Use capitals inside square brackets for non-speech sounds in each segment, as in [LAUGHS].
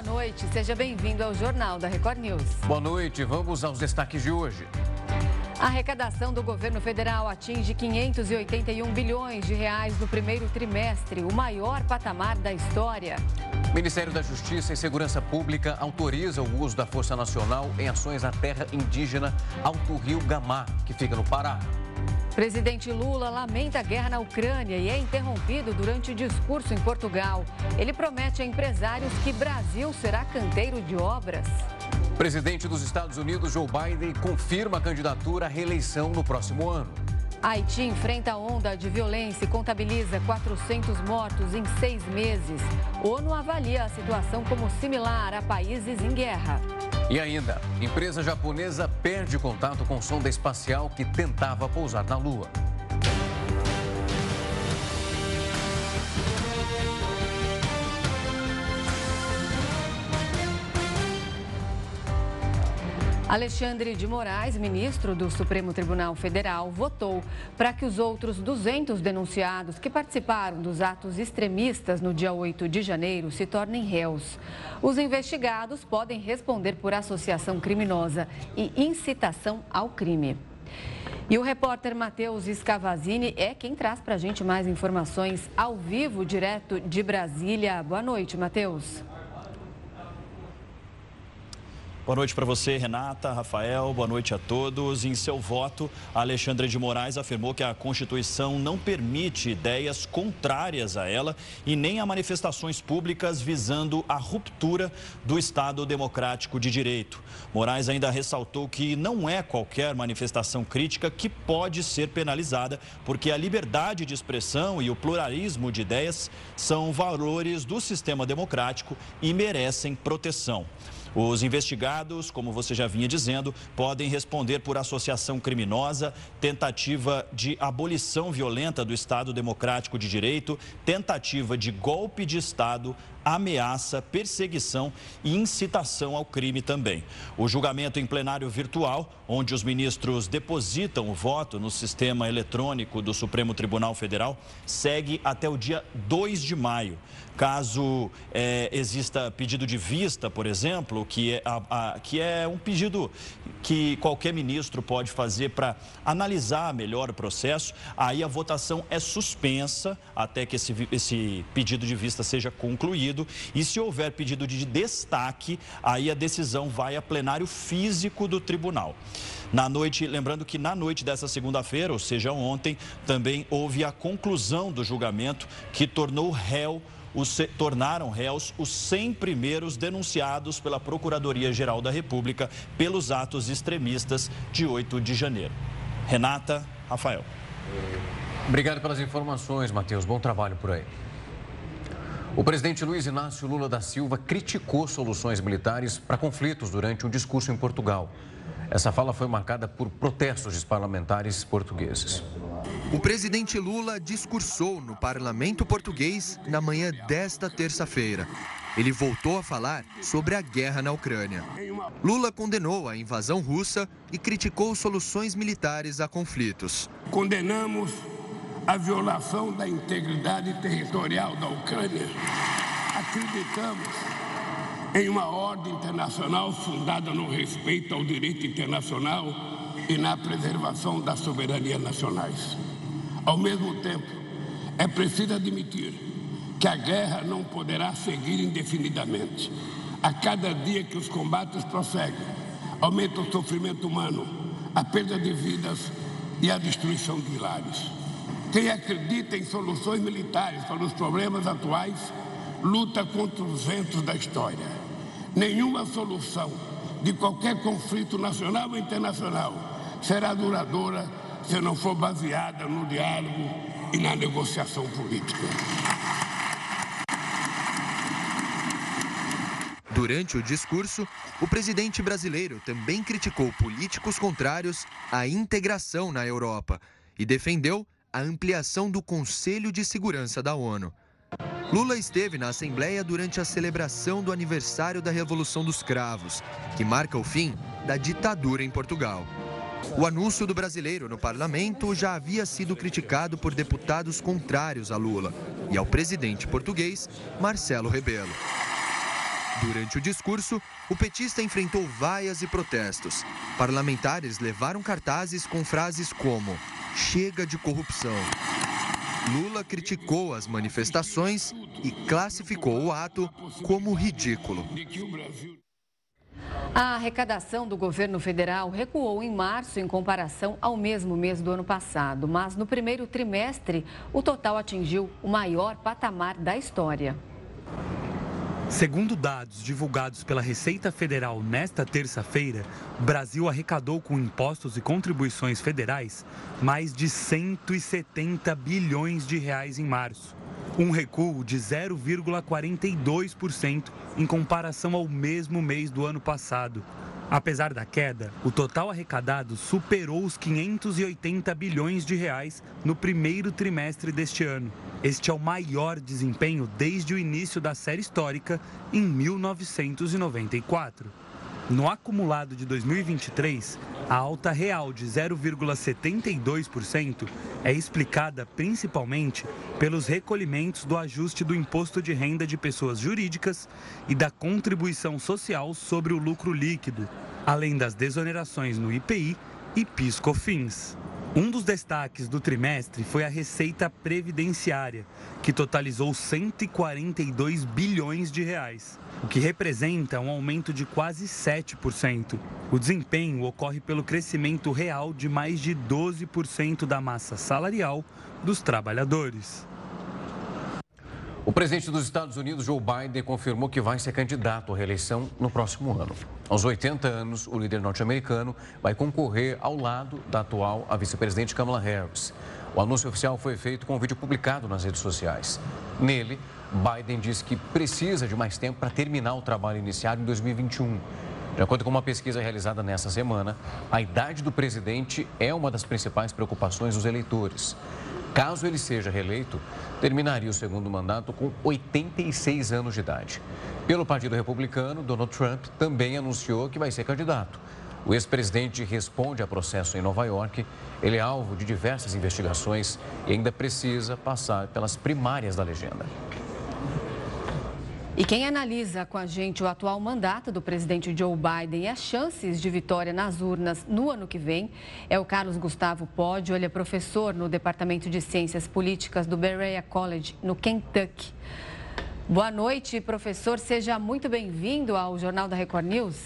boa noite. Seja bem-vindo ao Jornal da Record News. Boa noite. Vamos aos destaques de hoje. A arrecadação do governo federal atinge 581 bilhões de reais no primeiro trimestre, o maior patamar da história. O Ministério da Justiça e Segurança Pública autoriza o uso da Força Nacional em ações na terra indígena Alto Rio Gamá, que fica no Pará. Presidente Lula lamenta a guerra na Ucrânia e é interrompido durante o discurso em Portugal. Ele promete a empresários que Brasil será canteiro de obras. Presidente dos Estados Unidos, Joe Biden, confirma a candidatura à reeleição no próximo ano. Haiti enfrenta onda de violência e contabiliza 400 mortos em seis meses. ONU avalia a situação como similar a países em guerra. E ainda, empresa japonesa perde contato com sonda espacial que tentava pousar na Lua. Alexandre de Moraes, ministro do Supremo Tribunal Federal, votou para que os outros 200 denunciados que participaram dos atos extremistas no dia 8 de janeiro se tornem réus. Os investigados podem responder por associação criminosa e incitação ao crime. E o repórter Matheus Scavazini é quem traz para a gente mais informações ao vivo, direto de Brasília. Boa noite, Matheus. Boa noite para você, Renata, Rafael, boa noite a todos. Em seu voto, Alexandre de Moraes afirmou que a Constituição não permite ideias contrárias a ela e nem a manifestações públicas visando a ruptura do Estado Democrático de Direito. Moraes ainda ressaltou que não é qualquer manifestação crítica que pode ser penalizada, porque a liberdade de expressão e o pluralismo de ideias são valores do sistema democrático e merecem proteção. Os investigados, como você já vinha dizendo, podem responder por associação criminosa, tentativa de abolição violenta do Estado Democrático de Direito, tentativa de golpe de Estado, ameaça, perseguição e incitação ao crime também. O julgamento em plenário virtual, onde os ministros depositam o voto no sistema eletrônico do Supremo Tribunal Federal, segue até o dia 2 de maio. Caso é, exista pedido de vista, por exemplo, que é, a, a, que é um pedido que qualquer ministro pode fazer para analisar melhor o processo, aí a votação é suspensa até que esse, esse pedido de vista seja concluído. E se houver pedido de destaque, aí a decisão vai a plenário físico do tribunal. Na noite, lembrando que na noite dessa segunda-feira, ou seja, ontem, também houve a conclusão do julgamento que tornou réu os, tornaram réus os 100 primeiros denunciados pela Procuradoria-Geral da República pelos atos extremistas de 8 de janeiro. Renata, Rafael. Obrigado pelas informações, Matheus. Bom trabalho por aí. O presidente Luiz Inácio Lula da Silva criticou soluções militares para conflitos durante um discurso em Portugal. Essa fala foi marcada por protestos dos parlamentares portugueses. O presidente Lula discursou no parlamento português na manhã desta terça-feira. Ele voltou a falar sobre a guerra na Ucrânia. Lula condenou a invasão russa e criticou soluções militares a conflitos. Condenamos a violação da integridade territorial da Ucrânia. Acreditamos em uma ordem internacional fundada no respeito ao direito internacional e na preservação das soberanias nacionais. Ao mesmo tempo, é preciso admitir que a guerra não poderá seguir indefinidamente. A cada dia que os combates prosseguem, aumenta o sofrimento humano, a perda de vidas e a destruição de lares. Quem acredita em soluções militares para os problemas atuais luta contra os ventos da história. Nenhuma solução de qualquer conflito nacional ou internacional será duradoura se não for baseada no diálogo e na negociação política. Durante o discurso, o presidente brasileiro também criticou políticos contrários à integração na Europa e defendeu a ampliação do Conselho de Segurança da ONU. Lula esteve na Assembleia durante a celebração do aniversário da Revolução dos Cravos, que marca o fim da ditadura em Portugal. O anúncio do brasileiro no parlamento já havia sido criticado por deputados contrários a Lula e ao presidente português Marcelo Rebelo. Durante o discurso, o petista enfrentou vaias e protestos. Parlamentares levaram cartazes com frases como: chega de corrupção. Lula criticou as manifestações e classificou o ato como ridículo. A arrecadação do governo federal recuou em março em comparação ao mesmo mês do ano passado, mas no primeiro trimestre o total atingiu o maior patamar da história. Segundo dados divulgados pela Receita Federal nesta terça-feira, Brasil arrecadou com impostos e contribuições federais mais de 170 bilhões de reais em março, um recuo de 0,42% em comparação ao mesmo mês do ano passado. Apesar da queda, o total arrecadado superou os 580 bilhões de reais no primeiro trimestre deste ano. Este é o maior desempenho desde o início da série histórica em 1994. No acumulado de 2023, a alta real de 0,72% é explicada principalmente pelos recolhimentos do ajuste do imposto de renda de pessoas jurídicas e da contribuição social sobre o lucro líquido, além das desonerações no IPI e PIS/COFINS. Um dos destaques do trimestre foi a receita previdenciária, que totalizou 142 bilhões de reais, o que representa um aumento de quase 7%. O desempenho ocorre pelo crescimento real de mais de 12% da massa salarial dos trabalhadores. O presidente dos Estados Unidos, Joe Biden, confirmou que vai ser candidato à reeleição no próximo ano. Aos 80 anos, o líder norte-americano vai concorrer ao lado da atual a vice-presidente Kamala Harris. O anúncio oficial foi feito com um vídeo publicado nas redes sociais. Nele, Biden disse que precisa de mais tempo para terminar o trabalho iniciado em 2021. De acordo com uma pesquisa realizada nesta semana, a idade do presidente é uma das principais preocupações dos eleitores. Caso ele seja reeleito, terminaria o segundo mandato com 86 anos de idade. Pelo Partido Republicano, Donald Trump também anunciou que vai ser candidato. O ex-presidente responde a processo em Nova York. Ele é alvo de diversas investigações e ainda precisa passar pelas primárias da legenda. E quem analisa com a gente o atual mandato do presidente Joe Biden e as chances de vitória nas urnas no ano que vem é o Carlos Gustavo Podio. Ele é professor no Departamento de Ciências Políticas do Berea College, no Kentucky. Boa noite, professor. Seja muito bem-vindo ao Jornal da Record News.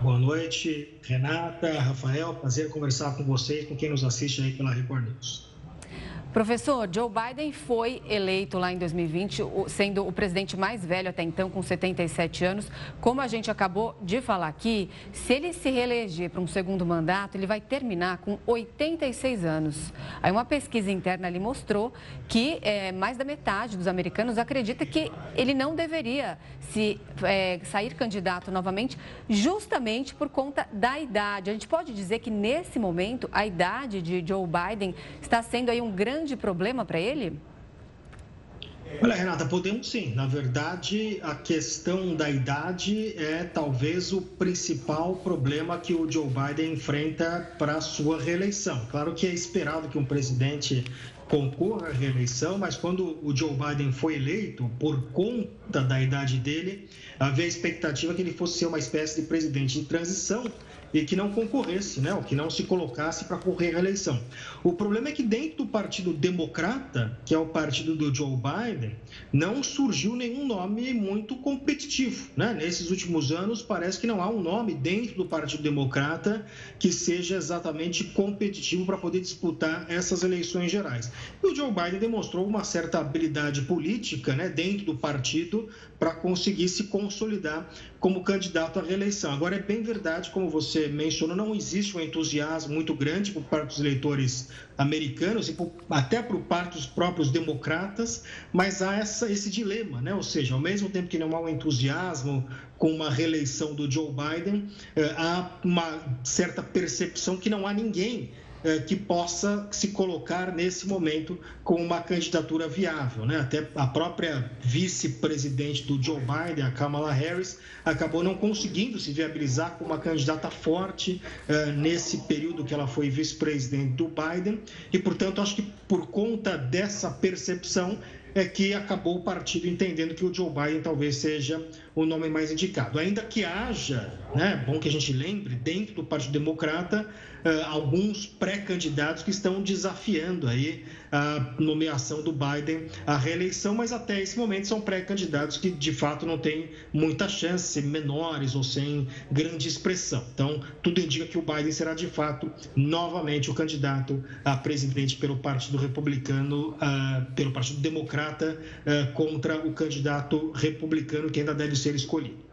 Boa noite, Renata, Rafael. Prazer conversar com vocês, com quem nos assiste aí pela Record News. Professor, Joe Biden foi eleito lá em 2020, sendo o presidente mais velho até então, com 77 anos. Como a gente acabou de falar aqui, se ele se reeleger para um segundo mandato, ele vai terminar com 86 anos. Aí uma pesquisa interna ali mostrou que é, mais da metade dos americanos acredita que ele não deveria se é, sair candidato novamente, justamente por conta da idade. A gente pode dizer que nesse momento a idade de Joe Biden está sendo aí um grande grande problema para ele? Olha, Renata, podemos sim. Na verdade, a questão da idade é talvez o principal problema que o Joe Biden enfrenta para a sua reeleição. Claro que é esperado que um presidente concorra à reeleição, mas quando o Joe Biden foi eleito, por conta da idade dele, havia a expectativa que ele fosse ser uma espécie de presidente em transição e que não concorresse, né, ou que não se colocasse para correr a eleição. O problema é que dentro do Partido Democrata, que é o partido do Joe Biden, não surgiu nenhum nome muito competitivo. Né? Nesses últimos anos, parece que não há um nome dentro do Partido Democrata que seja exatamente competitivo para poder disputar essas eleições gerais. E o Joe Biden demonstrou uma certa habilidade política né, dentro do partido para conseguir se consolidar como candidato à reeleição. Agora, é bem verdade, como você mencionou, não existe um entusiasmo muito grande por parte dos eleitores americanos e por, até por parte dos próprios democratas, mas há essa, esse dilema, né? ou seja, ao mesmo tempo que não há um entusiasmo com uma reeleição do Joe Biden, eh, há uma certa percepção que não há ninguém que possa se colocar nesse momento com uma candidatura viável. Né? Até a própria vice-presidente do Joe Biden, a Kamala Harris, acabou não conseguindo se viabilizar como uma candidata forte uh, nesse período que ela foi vice-presidente do Biden. E, portanto, acho que por conta dessa percepção, é que acabou o partido entendendo que o Joe Biden talvez seja o nome mais indicado. Ainda que haja, né, bom que a gente lembre, dentro do Partido Democrata, uh, alguns pré-candidatos que estão desafiando aí a nomeação do Biden à reeleição, mas até esse momento são pré-candidatos que de fato não têm muita chance, menores ou sem grande expressão. Então, tudo indica que o Biden será de fato novamente o candidato a presidente pelo Partido Republicano, uh, pelo Partido Democrata, uh, contra o candidato republicano que ainda deve ser escolhido.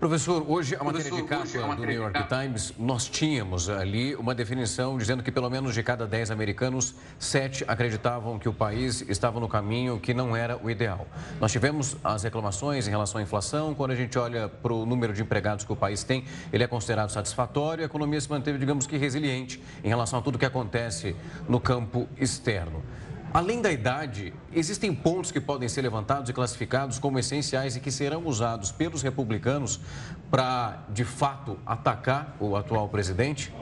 Professor, hoje a matéria de capa do New York Times, nós tínhamos ali uma definição dizendo que pelo menos de cada 10 americanos, 7 acreditavam que o país estava no caminho que não era o ideal. Nós tivemos as reclamações em relação à inflação, quando a gente olha para o número de empregados que o país tem, ele é considerado satisfatório e a economia se manteve, digamos que, resiliente em relação a tudo que acontece no campo externo. Além da idade, existem pontos que podem ser levantados e classificados como essenciais e que serão usados pelos republicanos para, de fato, atacar o atual presidente?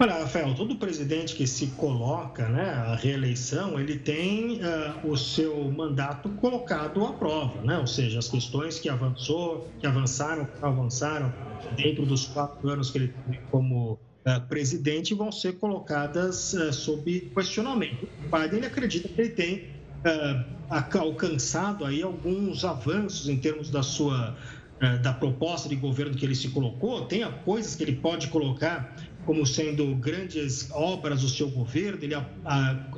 Olha, Rafael, todo presidente que se coloca né, à reeleição, ele tem uh, o seu mandato colocado à prova, né? ou seja, as questões que avançou, que avançaram, avançaram dentro dos quatro anos que ele teve como presidente vão ser colocadas uh, sob questionamento. O Biden ele acredita que ele tem uh, alcançado aí alguns avanços em termos da sua da proposta de governo que ele se colocou, tem coisas que ele pode colocar como sendo grandes obras do seu governo, ele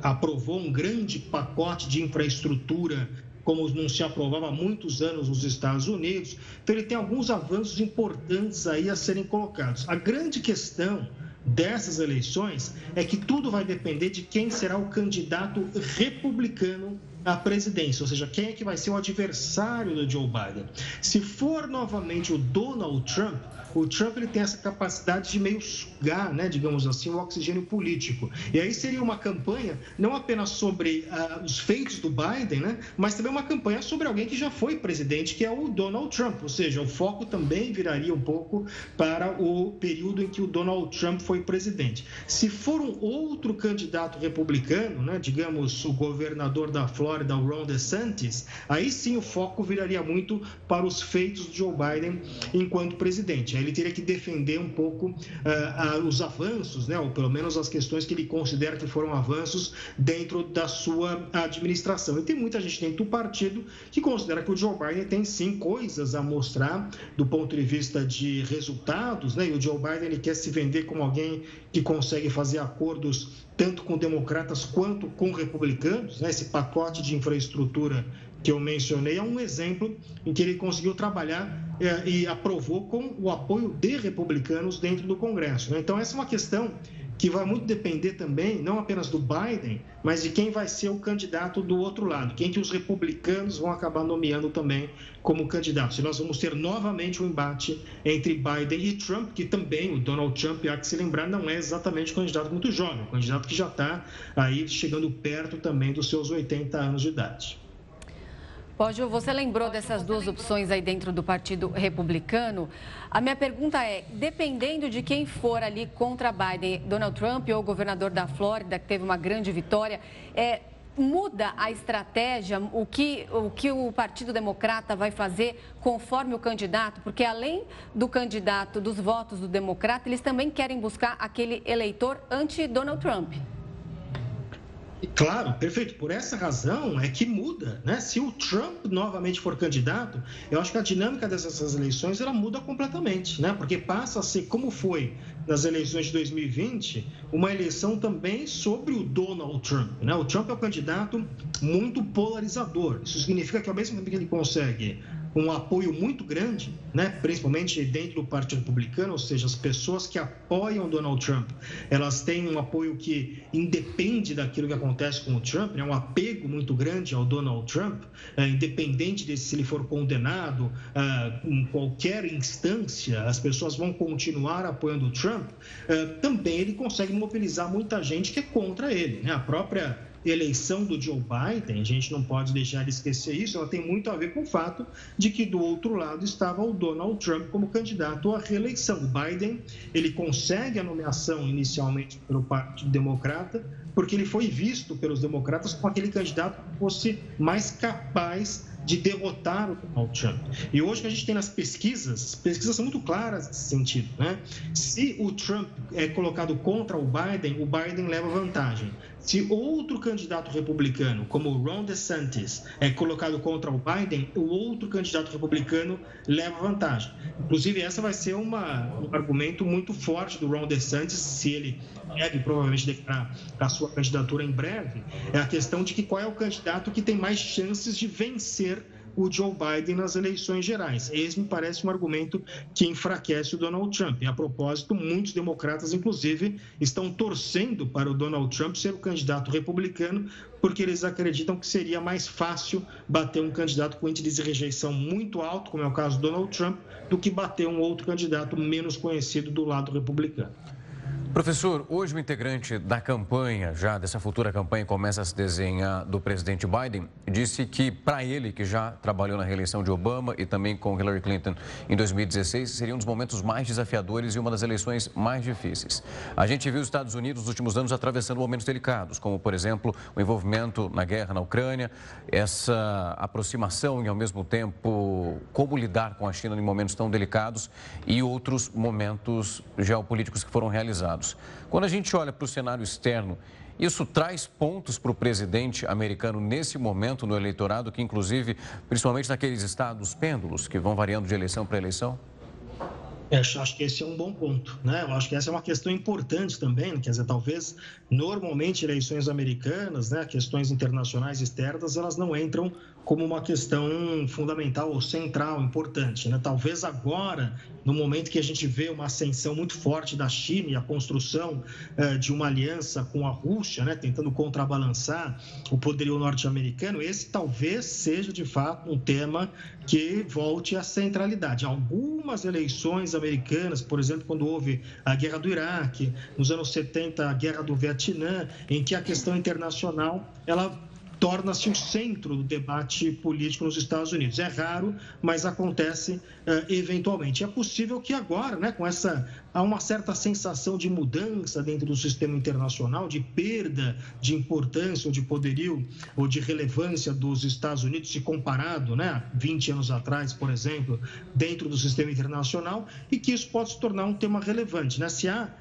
aprovou um grande pacote de infraestrutura como não se aprovava há muitos anos nos Estados Unidos. Então, ele tem alguns avanços importantes aí a serem colocados. A grande questão dessas eleições é que tudo vai depender de quem será o candidato republicano à presidência, ou seja, quem é que vai ser o adversário do Joe Biden. Se for novamente o Donald Trump, o Trump ele tem essa capacidade de meio sugar, né, digamos assim, o oxigênio político. E aí seria uma campanha não apenas sobre uh, os feitos do Biden, né, mas também uma campanha sobre alguém que já foi presidente, que é o Donald Trump. Ou seja, o foco também viraria um pouco para o período em que o Donald Trump foi presidente. Se for um outro candidato republicano, né, digamos o governador da Flórida, o Ron DeSantis, aí sim o foco viraria muito para os feitos de Joe Biden enquanto presidente ele teria que defender um pouco uh, os avanços, né, ou pelo menos as questões que ele considera que foram avanços dentro da sua administração. E tem muita gente dentro do partido que considera que o Joe Biden tem sim coisas a mostrar do ponto de vista de resultados, né, e o Joe Biden ele quer se vender como alguém que consegue fazer acordos tanto com democratas quanto com republicanos, né, esse pacote de infraestrutura que eu mencionei é um exemplo em que ele conseguiu trabalhar é, e aprovou com o apoio de republicanos dentro do Congresso. Né? Então, essa é uma questão que vai muito depender também, não apenas do Biden, mas de quem vai ser o candidato do outro lado, quem que os republicanos vão acabar nomeando também como candidato. Se nós vamos ter novamente um embate entre Biden e Trump, que também o Donald Trump, há que se lembrar, não é exatamente um candidato muito jovem, um candidato que já está aí chegando perto também dos seus 80 anos de idade. Pode, você lembrou dessas duas opções aí dentro do Partido Republicano. A minha pergunta é: dependendo de quem for ali contra Biden, Donald Trump ou o governador da Flórida, que teve uma grande vitória, é, muda a estratégia, o que, o que o Partido Democrata vai fazer conforme o candidato? Porque além do candidato, dos votos do Democrata, eles também querem buscar aquele eleitor anti-Donald Trump. Claro, perfeito. Por essa razão é que muda, né? Se o Trump novamente for candidato, eu acho que a dinâmica dessas eleições ela muda completamente, né? Porque passa a ser como foi nas eleições de 2020, uma eleição também sobre o Donald Trump, né? O Trump é um candidato muito polarizador. Isso significa que ao mesmo tempo que ele consegue um apoio muito grande, né, principalmente dentro do Partido Republicano, ou seja, as pessoas que apoiam Donald Trump, elas têm um apoio que independe daquilo que acontece com o Trump, né, um apego muito grande ao Donald Trump, é, independente de se ele for condenado é, em qualquer instância, as pessoas vão continuar apoiando o Trump. É, também ele consegue mobilizar muita gente que é contra ele, né, a própria eleição do Joe Biden, a gente não pode deixar de esquecer isso, ela tem muito a ver com o fato de que do outro lado estava o Donald Trump como candidato à reeleição. O Biden, ele consegue a nomeação inicialmente pelo Partido Democrata, porque ele foi visto pelos democratas como aquele candidato que fosse mais capaz de derrotar o Donald Trump. E hoje que a gente tem nas pesquisas, as pesquisas são muito claras nesse sentido. Né? Se o Trump é colocado contra o Biden, o Biden leva vantagem. Se outro candidato republicano, como Ron DeSantis, é colocado contra o Biden, o outro candidato republicano leva vantagem. Inclusive, essa vai ser uma, um argumento muito forte do Ron DeSantis, se ele deve provavelmente declarar a sua candidatura em breve, é a questão de que qual é o candidato que tem mais chances de vencer o Joe Biden nas eleições gerais. Esse me parece um argumento que enfraquece o Donald Trump. E, a propósito, muitos democratas, inclusive, estão torcendo para o Donald Trump ser o candidato republicano, porque eles acreditam que seria mais fácil bater um candidato com índice de rejeição muito alto, como é o caso do Donald Trump, do que bater um outro candidato menos conhecido do lado republicano. Professor, hoje o integrante da campanha, já dessa futura campanha, começa a se desenhar do presidente Biden, disse que para ele, que já trabalhou na reeleição de Obama e também com Hillary Clinton em 2016, seria um dos momentos mais desafiadores e uma das eleições mais difíceis. A gente viu os Estados Unidos nos últimos anos atravessando momentos delicados, como, por exemplo, o envolvimento na guerra na Ucrânia, essa aproximação e, ao mesmo tempo, como lidar com a China em momentos tão delicados e outros momentos geopolíticos que foram realizados. Quando a gente olha para o cenário externo, isso traz pontos para o presidente americano nesse momento no eleitorado, que inclusive, principalmente naqueles estados pêndulos que vão variando de eleição para eleição? É, acho que esse é um bom ponto, né? Eu acho que essa é uma questão importante também, quer dizer, talvez normalmente eleições americanas, né, questões internacionais externas, elas não entram como uma questão fundamental ou central, importante. Né? Talvez agora, no momento que a gente vê uma ascensão muito forte da China e a construção eh, de uma aliança com a Rússia, né, tentando contrabalançar o poderio norte-americano, esse talvez seja de fato um tema que volte à centralidade. Algumas eleições americanas, por exemplo, quando houve a guerra do Iraque, nos anos 70, a guerra do Vietnã, em que a questão internacional ela torna-se o centro do debate político nos Estados Unidos. É raro, mas acontece uh, eventualmente. É possível que agora, né, com essa há uma certa sensação de mudança dentro do sistema internacional, de perda de importância ou de poderio ou de relevância dos Estados Unidos se comparado, né, 20 anos atrás, por exemplo, dentro do sistema internacional, e que isso pode se tornar um tema relevante, né? Se há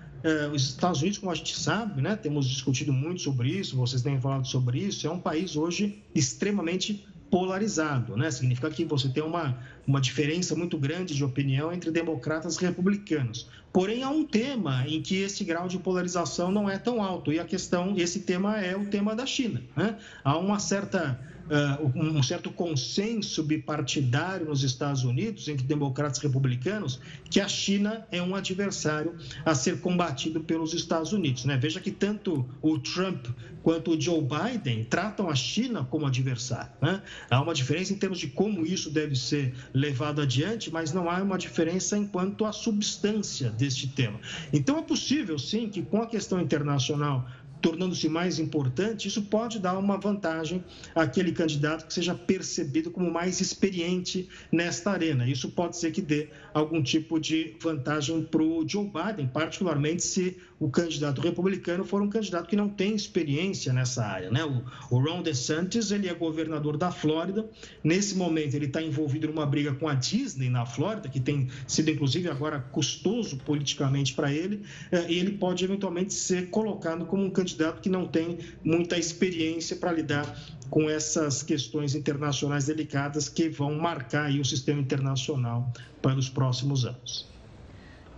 os Estados Unidos, como a gente sabe, né, temos discutido muito sobre isso, vocês têm falado sobre isso, é um país hoje extremamente polarizado, né? Significa que você tem uma, uma diferença muito grande de opinião entre democratas e republicanos. Porém, há um tema em que esse grau de polarização não é tão alto, e a questão, esse tema é o tema da China. Né? Há uma certa uh, um certo consenso bipartidário nos Estados Unidos, entre democratas e republicanos, que a China é um adversário a ser combatido pelos Estados Unidos. Né? Veja que tanto o Trump quanto o Joe Biden tratam a China como adversário. Né? Há uma diferença em termos de como isso deve ser levado adiante, mas não há uma diferença enquanto à substância deste tema. Então é possível, sim, que com a questão internacional tornando-se mais importante, isso pode dar uma vantagem àquele candidato que seja percebido como mais experiente nesta arena. Isso pode ser que dê algum tipo de vantagem para o Joe Biden, particularmente se o candidato republicano for um candidato que não tem experiência nessa área. Né? O, Ron DeSantis ele é governador da Flórida. Nesse momento, ele está envolvido numa briga com a Disney na Flórida, que tem sido, inclusive, agora custoso politicamente para ele. Eh, e ele pode, eventualmente, ser colocado como um candidato que não tem muita experiência para lidar com essas questões internacionais delicadas que vão marcar o sistema internacional para os próximos anos.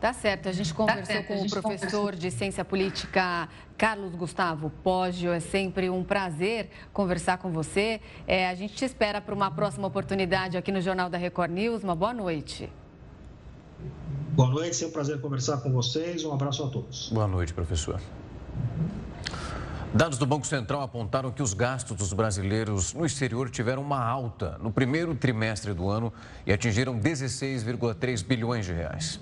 Tá certo. A gente tá conversou certo, com o professor conversou. de Ciência Política Carlos Gustavo Poggio. É sempre um prazer conversar com você. É, a gente te espera para uma próxima oportunidade aqui no Jornal da Record News. Uma boa noite. Boa noite, sempre um prazer conversar com vocês. Um abraço a todos. Boa noite, professor. Dados do Banco Central apontaram que os gastos dos brasileiros no exterior tiveram uma alta no primeiro trimestre do ano e atingiram 16,3 bilhões de reais.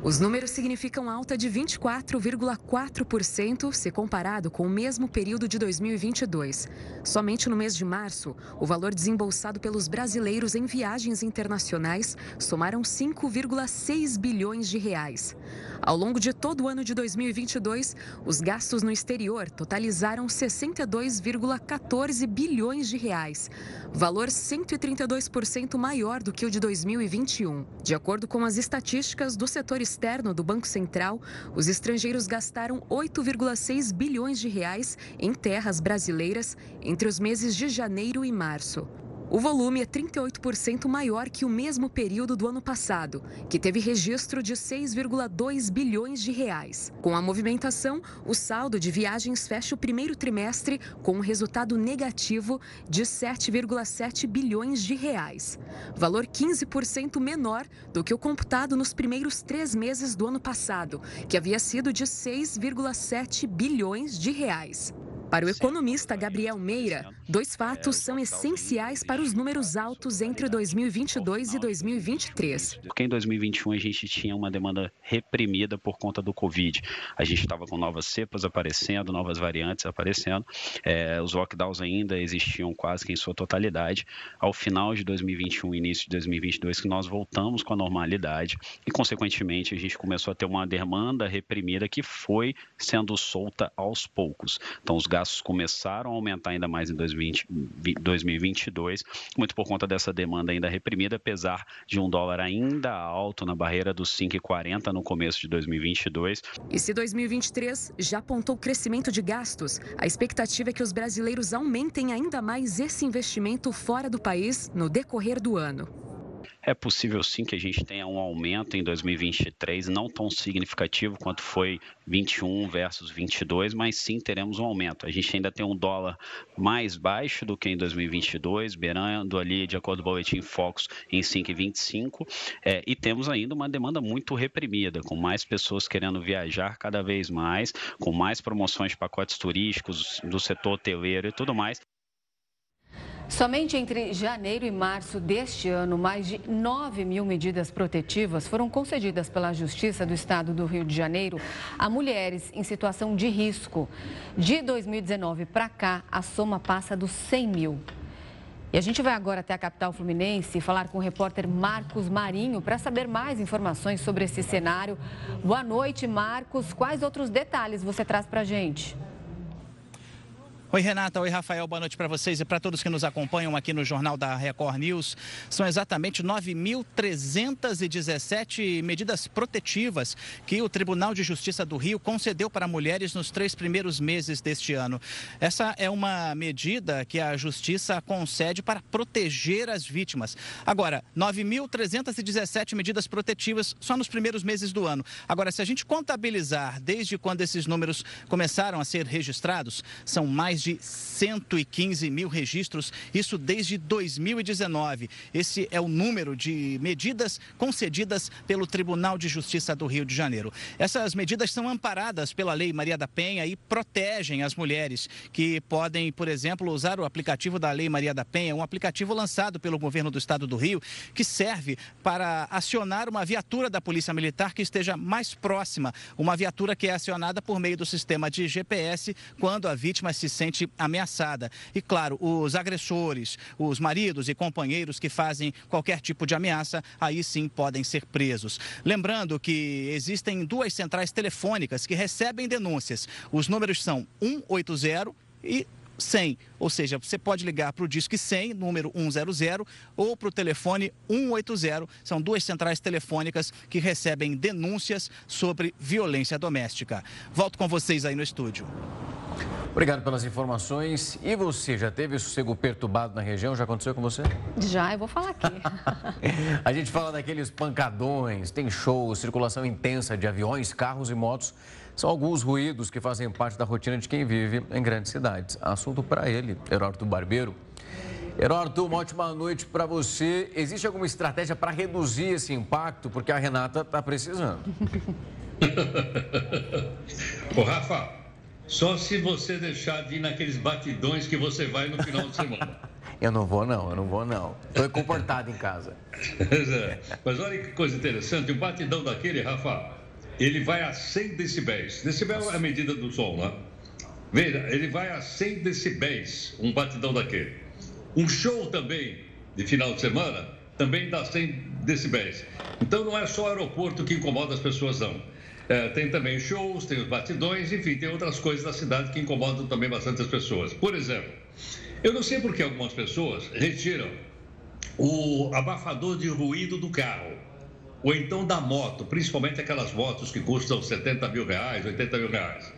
Os números significam alta de 24,4% se comparado com o mesmo período de 2022. Somente no mês de março, o valor desembolsado pelos brasileiros em viagens internacionais somaram 5,6 bilhões de reais. Ao longo de todo o ano de 2022, os gastos no exterior totalizaram 62,14 bilhões de reais, valor 132% maior do que o de 2021. De acordo com as estatísticas do setor externo do Banco Central, os estrangeiros gastaram 8,6 bilhões de reais em terras brasileiras entre os meses de janeiro e março. O volume é 38% maior que o mesmo período do ano passado, que teve registro de 6,2 bilhões de reais. Com a movimentação, o saldo de viagens fecha o primeiro trimestre com um resultado negativo de 7,7 bilhões de reais, valor 15% menor do que o computado nos primeiros três meses do ano passado, que havia sido de 6,7 bilhões de reais. Para o economista Gabriel Meira, dois fatos são essenciais para os números altos entre 2022 e 2023. Porque em 2021 a gente tinha uma demanda reprimida por conta do Covid. A gente estava com novas cepas aparecendo, novas variantes aparecendo. É, os lockdowns ainda existiam quase que em sua totalidade. Ao final de 2021, início de 2022, que nós voltamos com a normalidade e, consequentemente, a gente começou a ter uma demanda reprimida que foi sendo solta aos poucos. Então, os gastos começaram a aumentar ainda mais em 2020, 2022, muito por conta dessa demanda ainda reprimida, apesar de um dólar ainda alto na barreira dos 5,40 no começo de 2022. E se 2023 já apontou crescimento de gastos, a expectativa é que os brasileiros aumentem ainda mais esse investimento fora do país no decorrer do ano. É possível sim que a gente tenha um aumento em 2023, não tão significativo quanto foi 21 versus 22, mas sim teremos um aumento. A gente ainda tem um dólar mais baixo do que em 2022, beirando ali, de acordo com o boletim Focus, em 5,25, é, e temos ainda uma demanda muito reprimida, com mais pessoas querendo viajar cada vez mais, com mais promoções de pacotes turísticos do setor hoteleiro e tudo mais. Somente entre janeiro e março deste ano, mais de 9 mil medidas protetivas foram concedidas pela Justiça do Estado do Rio de Janeiro a mulheres em situação de risco. De 2019 para cá, a soma passa dos 100 mil. E a gente vai agora até a capital fluminense falar com o repórter Marcos Marinho para saber mais informações sobre esse cenário. Boa noite, Marcos. Quais outros detalhes você traz para a gente? Oi, Renata. Oi, Rafael. Boa noite para vocês e para todos que nos acompanham aqui no Jornal da Record News. São exatamente 9.317 medidas protetivas que o Tribunal de Justiça do Rio concedeu para mulheres nos três primeiros meses deste ano. Essa é uma medida que a Justiça concede para proteger as vítimas. Agora, 9.317 medidas protetivas só nos primeiros meses do ano. Agora, se a gente contabilizar desde quando esses números começaram a ser registrados, são mais mais de 115 mil registros, isso desde 2019. Esse é o número de medidas concedidas pelo Tribunal de Justiça do Rio de Janeiro. Essas medidas são amparadas pela Lei Maria da Penha e protegem as mulheres que podem, por exemplo, usar o aplicativo da Lei Maria da Penha, um aplicativo lançado pelo governo do estado do Rio, que serve para acionar uma viatura da Polícia Militar que esteja mais próxima, uma viatura que é acionada por meio do sistema de GPS quando a vítima se sente ameaçada. E, claro, os agressores, os maridos e companheiros que fazem qualquer tipo de ameaça, aí sim podem ser presos. Lembrando que existem duas centrais telefônicas que recebem denúncias. Os números são 180 e 100, ou seja, você pode ligar para o Disque 100, número 100, ou para o telefone 180. São duas centrais telefônicas que recebem denúncias sobre violência doméstica. Volto com vocês aí no estúdio. Obrigado pelas informações. E você, já teve sossego perturbado na região? Já aconteceu com você? Já, eu vou falar aqui. [LAUGHS] a gente fala daqueles pancadões, tem shows, circulação intensa de aviões, carros e motos. São alguns ruídos que fazem parte da rotina de quem vive em grandes cidades. Assunto para ele, Heródoto Barbeiro. Heródoto, uma ótima noite para você. Existe alguma estratégia para reduzir esse impacto? Porque a Renata está precisando. [LAUGHS] Ô, Rafa, só se você deixar de ir naqueles batidões que você vai no final de semana. [LAUGHS] Eu não vou, não, eu não vou, não. Estou comportado em casa. [LAUGHS] é. Mas olha que coisa interessante, o batidão daquele, Rafa, ele vai a 100 decibéis. Decibel é a medida do som, né? Veja, ele vai a 100 decibéis, um batidão daquele. Um show também, de final de semana, também dá 100 decibéis. Então não é só o aeroporto que incomoda as pessoas, não. É, tem também shows, tem os batidões, enfim, tem outras coisas da cidade que incomodam também bastante as pessoas. Por exemplo, eu não sei por que algumas pessoas retiram o abafador de ruído do carro, ou então da moto, principalmente aquelas motos que custam 70 mil reais, 80 mil reais.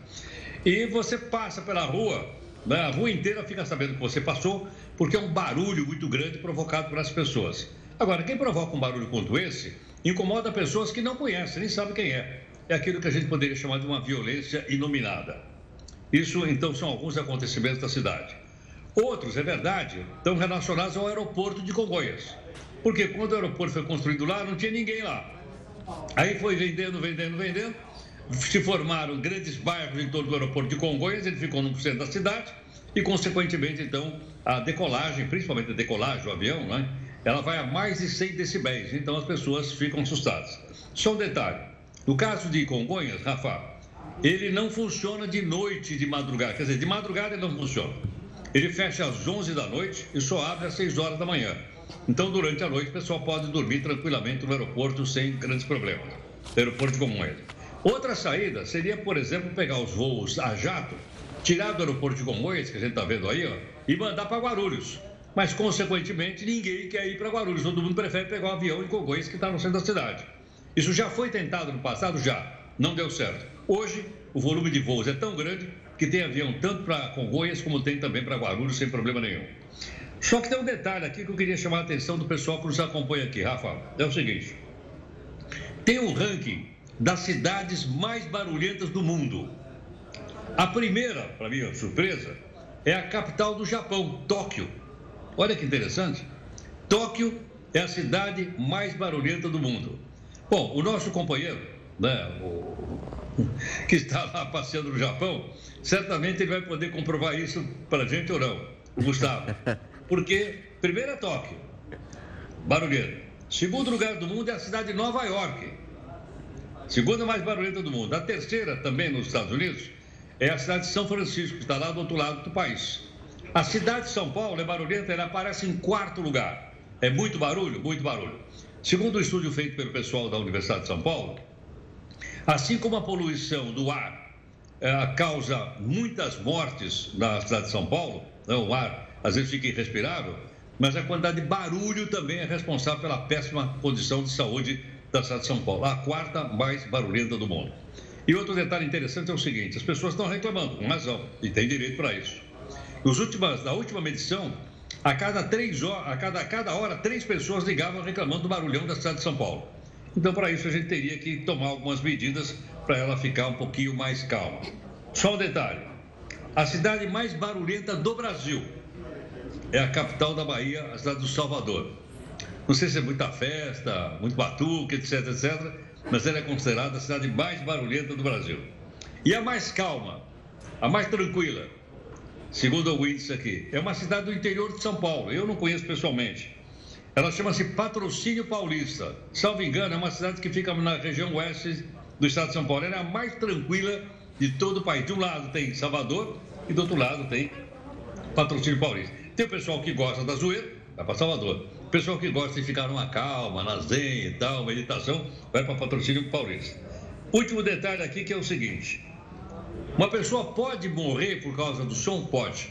E você passa pela rua, né, a rua inteira fica sabendo que você passou, porque é um barulho muito grande provocado pelas pessoas. Agora, quem provoca um barulho quanto esse, incomoda pessoas que não conhecem, nem sabem quem é. É aquilo que a gente poderia chamar de uma violência inominada. Isso, então, são alguns acontecimentos da cidade. Outros, é verdade, estão relacionados ao aeroporto de Congonhas. Porque quando o aeroporto foi construído lá, não tinha ninguém lá. Aí foi vendendo, vendendo, vendendo. Se formaram grandes bairros em torno do aeroporto de Congonhas, ele ficou no centro da cidade. E, consequentemente, então, a decolagem, principalmente a decolagem do avião, né, ela vai a mais de 100 decibéis. Então, as pessoas ficam assustadas. Só um detalhe: no caso de Congonhas, Rafa, ele não funciona de noite, de madrugada. Quer dizer, de madrugada ele não funciona. Ele fecha às 11 da noite e só abre às 6 horas da manhã. Então, durante a noite, o pessoal pode dormir tranquilamente no aeroporto sem grandes problemas. Aeroporto comum ele. Outra saída seria, por exemplo, pegar os voos a jato, tirar do aeroporto de Congonhas, que a gente está vendo aí, ó, e mandar para Guarulhos. Mas, consequentemente, ninguém quer ir para Guarulhos. Todo mundo prefere pegar o um avião em Congonhas, que está no centro da cidade. Isso já foi tentado no passado? Já. Não deu certo. Hoje, o volume de voos é tão grande que tem avião tanto para Congonhas como tem também para Guarulhos, sem problema nenhum. Só que tem um detalhe aqui que eu queria chamar a atenção do pessoal que nos acompanha aqui, Rafa. É o seguinte: tem um ranking das cidades mais barulhentas do mundo. A primeira, para minha surpresa, é a capital do Japão, Tóquio. Olha que interessante. Tóquio é a cidade mais barulhenta do mundo. Bom, o nosso companheiro, né, o, [LAUGHS] que está lá passeando no Japão, certamente ele vai poder comprovar isso para a gente ou não, o Gustavo. [LAUGHS] Porque, primeiro é Tóquio, barulhento. Segundo lugar do mundo é a cidade de Nova York, segunda mais barulhenta do mundo. A terceira, também nos Estados Unidos, é a cidade de São Francisco, que está lá do outro lado do país. A cidade de São Paulo é barulhenta, ela aparece em quarto lugar. É muito barulho? Muito barulho. Segundo o um estudo feito pelo pessoal da Universidade de São Paulo, assim como a poluição do ar é, causa muitas mortes na cidade de São Paulo, né, o ar às vezes fica irrespirável, mas a quantidade de barulho também é responsável pela péssima condição de saúde da cidade de São Paulo, a quarta mais barulhenta do mundo. E outro detalhe interessante é o seguinte: as pessoas estão reclamando, com razão, e têm direito para isso. Nos na última medição, a cada, três horas, a, cada, a cada hora, três pessoas ligavam reclamando do barulhão da cidade de São Paulo. Então, para isso, a gente teria que tomar algumas medidas para ela ficar um pouquinho mais calma. Só um detalhe: a cidade mais barulhenta do Brasil é a capital da Bahia, a cidade do Salvador. Não sei se é muita festa, muito batuque, etc, etc, mas ela é considerada a cidade mais barulhenta do Brasil. E a mais calma, a mais tranquila, segundo o índice aqui, é uma cidade do interior de São Paulo. Eu não conheço pessoalmente. Ela chama-se Patrocínio Paulista. Salvo engano, é uma cidade que fica na região oeste do estado de São Paulo. Ela é a mais tranquila de todo o país. De um lado tem Salvador e do outro lado tem Patrocínio Paulista. Tem o pessoal que gosta da zoeira, vai para Salvador. O pessoal que gosta de ficar numa calma, na zen e tal, meditação, vai para Patrocínio Paulista. Último detalhe aqui que é o seguinte: uma pessoa pode morrer por causa do som? Pode.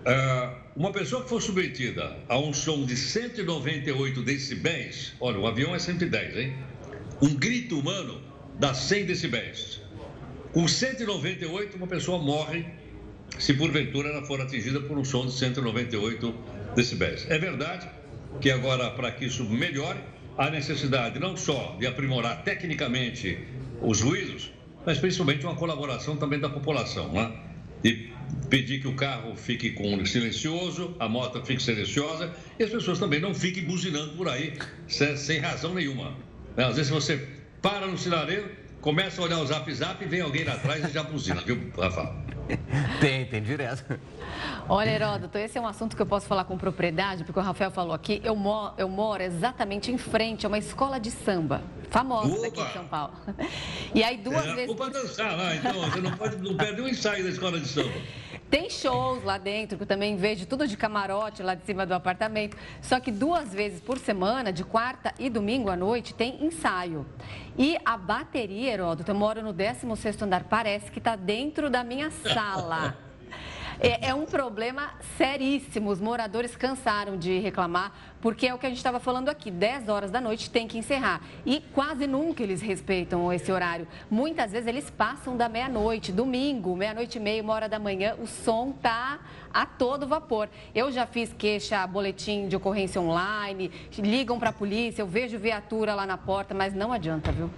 Uh, uma pessoa que for submetida a um som de 198 decibéis, olha, o avião é 110, hein? Um grito humano dá 100 decibéis. Com 198, uma pessoa morre se porventura ela for atingida por um som de 198 decibéis. É verdade que agora, para que isso melhore, há necessidade não só de aprimorar tecnicamente os ruídos, mas principalmente uma colaboração também da população, né? de pedir que o carro fique com silencioso, a moto fique silenciosa e as pessoas também não fiquem buzinando por aí sem razão nenhuma. Né? Às vezes você para no sinaleiro, começa a olhar o zap zap e vem alguém lá atrás e já buzina, viu, Rafa? [LAUGHS] Tem, tem direto. Olha, Heródoto, esse é um assunto que eu posso falar com propriedade, porque o Rafael falou aqui. Eu moro, eu moro exatamente em frente a uma escola de samba, famosa Opa. daqui de São Paulo. [LAUGHS] E aí, duas é, vezes. Opa, dançar lá, então. Você não, pode, não perde um ensaio da escola de samba. Tem shows lá dentro, que eu também vejo tudo de camarote lá de cima do apartamento. Só que duas vezes por semana, de quarta e domingo à noite, tem ensaio. E a bateria, Heródoto, eu moro no 16 andar, parece que está dentro da minha sala. É, é, um problema seríssimo. Os moradores cansaram de reclamar, porque é o que a gente estava falando aqui: 10 horas da noite tem que encerrar. E quase nunca eles respeitam esse horário. Muitas vezes eles passam da meia-noite, domingo, meia-noite e meia, uma hora da manhã, o som tá a todo vapor. Eu já fiz queixa, boletim de ocorrência online, ligam para a polícia, eu vejo viatura lá na porta, mas não adianta, viu?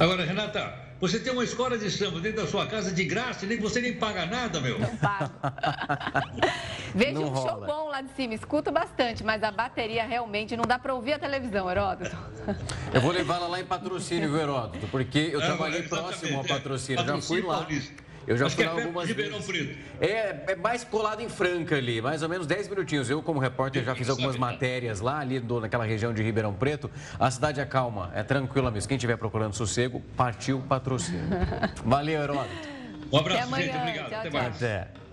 Agora, Renata, você tem uma escola de samba dentro da sua casa de graça e nem você nem paga nada, meu. Não pago. [LAUGHS] Não um rola. show bom lá de cima, escuto bastante, mas a bateria realmente não dá para ouvir a televisão, Heródoto. [LAUGHS] Eu vou levá-la lá em patrocínio, Heródoto, porque eu é, trabalhei próximo ao patrocínio, é. já fui lá. Paulista. Eu já fui lá é algumas. Preto. É, é mais colado em Franca ali, mais ou menos 10 minutinhos. Eu, como repórter, já fiz algumas matérias lá, ali do, naquela região de Ribeirão Preto. A cidade é calma, é tranquila mesmo. Quem estiver procurando sossego, partiu patrocínio. [LAUGHS] Valeu, Heródoto. Um abraço, gente. Obrigado. Tchau, Até mais. Até.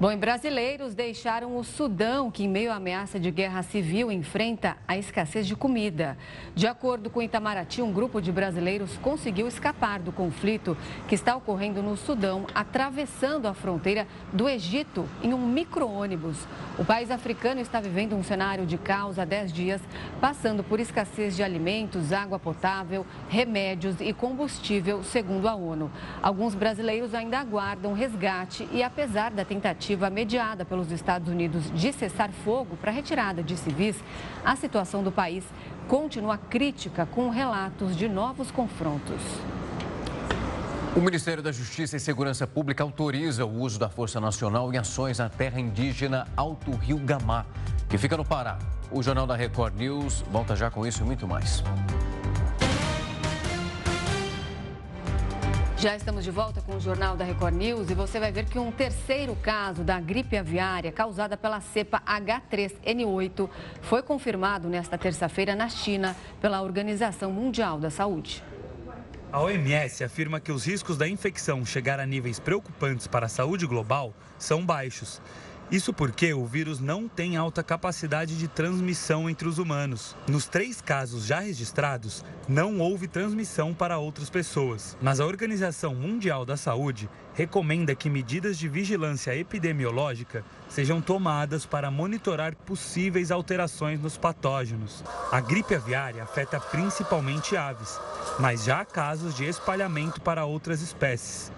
Bom, brasileiros deixaram o Sudão, que em meio à ameaça de guerra civil enfrenta a escassez de comida. De acordo com Itamaraty, um grupo de brasileiros conseguiu escapar do conflito que está ocorrendo no Sudão, atravessando a fronteira do Egito em um micro-ônibus. O país africano está vivendo um cenário de caos há 10 dias, passando por escassez de alimentos, água potável, remédios e combustível, segundo a ONU. Alguns brasileiros ainda aguardam resgate e, apesar da tentativa tentativa mediada pelos Estados Unidos de cessar fogo para retirada de civis, a situação do país continua crítica com relatos de novos confrontos. O Ministério da Justiça e Segurança Pública autoriza o uso da Força Nacional em ações na terra indígena Alto Rio Gamá, que fica no Pará. O Jornal da Record News volta já com isso e muito mais. Já estamos de volta com o Jornal da Record News e você vai ver que um terceiro caso da gripe aviária causada pela cepa H3N8 foi confirmado nesta terça-feira na China pela Organização Mundial da Saúde. A OMS afirma que os riscos da infecção chegar a níveis preocupantes para a saúde global são baixos isso porque o vírus não tem alta capacidade de transmissão entre os humanos. Nos três casos já registrados, não houve transmissão para outras pessoas. Mas a Organização Mundial da Saúde recomenda que medidas de vigilância epidemiológica sejam tomadas para monitorar possíveis alterações nos patógenos. A gripe aviária afeta principalmente aves, mas já há casos de espalhamento para outras espécies.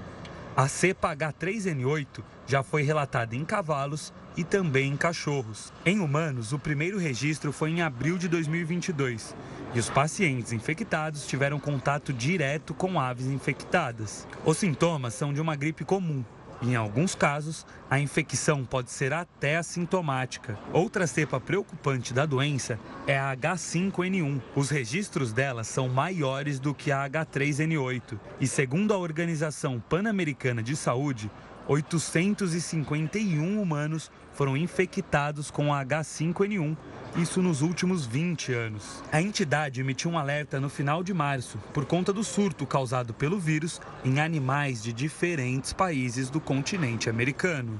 A cepa H3N8 já foi relatada em cavalos e também em cachorros. Em humanos, o primeiro registro foi em abril de 2022 e os pacientes infectados tiveram contato direto com aves infectadas. Os sintomas são de uma gripe comum, em alguns casos, a infecção pode ser até assintomática. Outra cepa preocupante da doença é a H5N1. Os registros dela são maiores do que a H3N8. E segundo a Organização Pan-Americana de Saúde, 851 humanos foram infectados com a H5N1 isso nos últimos 20 anos. A entidade emitiu um alerta no final de março por conta do surto causado pelo vírus em animais de diferentes países do continente americano.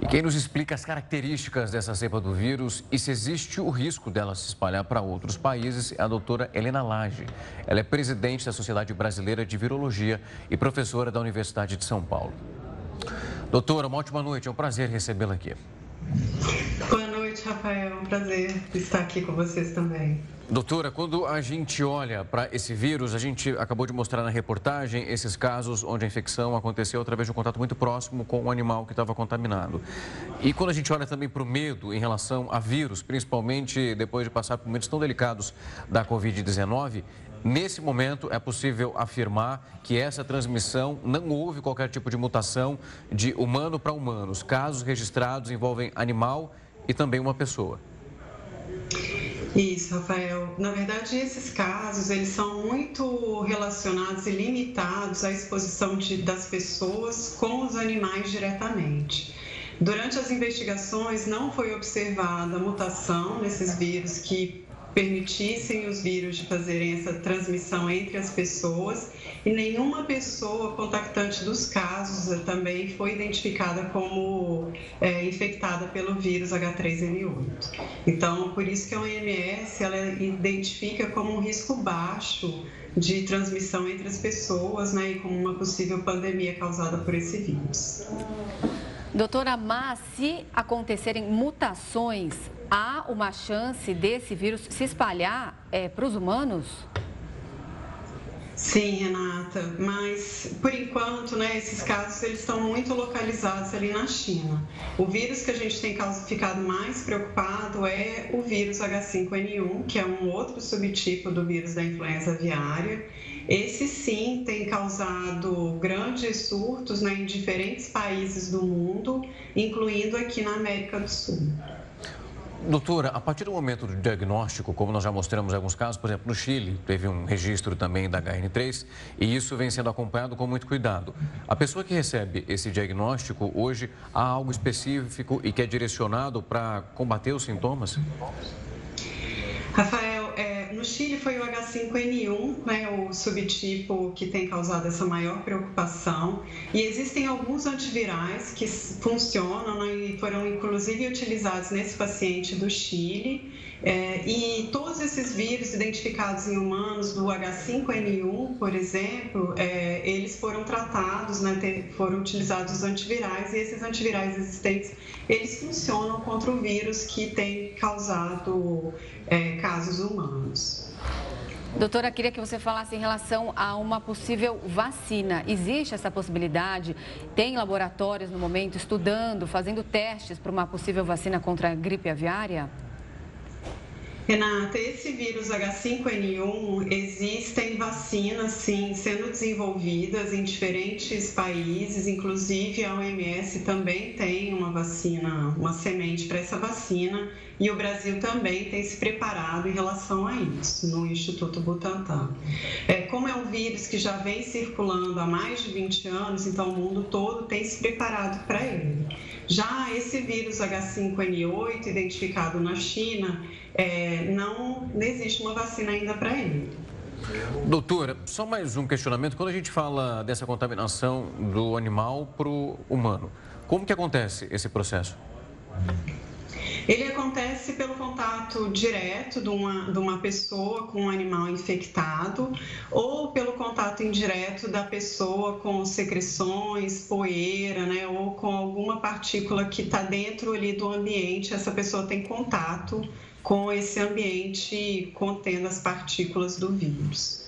E quem nos explica as características dessa cepa do vírus e se existe o risco dela se espalhar para outros países é a doutora Helena Lage. Ela é presidente da Sociedade Brasileira de Virologia e professora da Universidade de São Paulo. Doutora, uma ótima noite, é um prazer recebê-la aqui. Boa noite, Rafael. É um prazer estar aqui com vocês também. Doutora, quando a gente olha para esse vírus, a gente acabou de mostrar na reportagem esses casos onde a infecção aconteceu através de um contato muito próximo com o animal que estava contaminado. E quando a gente olha também para o medo em relação a vírus, principalmente depois de passar por momentos tão delicados da Covid-19, Nesse momento, é possível afirmar que essa transmissão não houve qualquer tipo de mutação de humano para humano. Os casos registrados envolvem animal e também uma pessoa. Isso, Rafael. Na verdade, esses casos eles são muito relacionados e limitados à exposição de, das pessoas com os animais diretamente. Durante as investigações não foi observada mutação nesses vírus que permitissem os vírus de fazerem essa transmissão entre as pessoas e nenhuma pessoa contactante dos casos também foi identificada como é, infectada pelo vírus H3N8. Então, por isso que a OMS ela identifica como um risco baixo de transmissão entre as pessoas, né, e como uma possível pandemia causada por esse vírus. Doutora, mas se acontecerem mutações, há uma chance desse vírus se espalhar é, para os humanos? Sim, Renata, mas por enquanto, né, esses casos eles estão muito localizados ali na China. O vírus que a gente tem ficado mais preocupado é o vírus H5N1, que é um outro subtipo do vírus da influenza aviária. Esse sim tem causado grandes surtos né, em diferentes países do mundo, incluindo aqui na América do Sul. Doutora, a partir do momento do diagnóstico, como nós já mostramos em alguns casos, por exemplo, no Chile, teve um registro também da HN3 e isso vem sendo acompanhado com muito cuidado. A pessoa que recebe esse diagnóstico, hoje, há algo específico e que é direcionado para combater os sintomas? Rafael, Chile foi o H5N1, né, o subtipo que tem causado essa maior preocupação. E existem alguns antivirais que funcionam né, e foram inclusive utilizados nesse paciente do Chile. É, e todos esses vírus identificados em humanos do H5N1, por exemplo, é, eles foram tratados, né, foram utilizados os antivirais e esses antivirais existentes, eles funcionam contra o vírus que tem causado é, casos humanos. Doutora, queria que você falasse em relação a uma possível vacina. Existe essa possibilidade? Tem laboratórios no momento estudando, fazendo testes para uma possível vacina contra a gripe aviária? Renata, esse vírus H5N1 existem vacinas sim sendo desenvolvidas em diferentes países, inclusive a OMS também tem uma vacina, uma semente para essa vacina e o Brasil também tem se preparado em relação a isso no Instituto Butantan. É, como é um vírus que já vem circulando há mais de 20 anos, então o mundo todo tem se preparado para ele. Já esse vírus H5N8, identificado na China, é, não, não existe uma vacina ainda para ele. Doutora, só mais um questionamento. Quando a gente fala dessa contaminação do animal para o humano, como que acontece esse processo? Ele acontece pelo contato direto de uma, de uma pessoa com um animal infectado ou pelo contato indireto da pessoa com secreções, poeira, né, ou com alguma partícula que está dentro ali do ambiente, essa pessoa tem contato com esse ambiente contendo as partículas do vírus.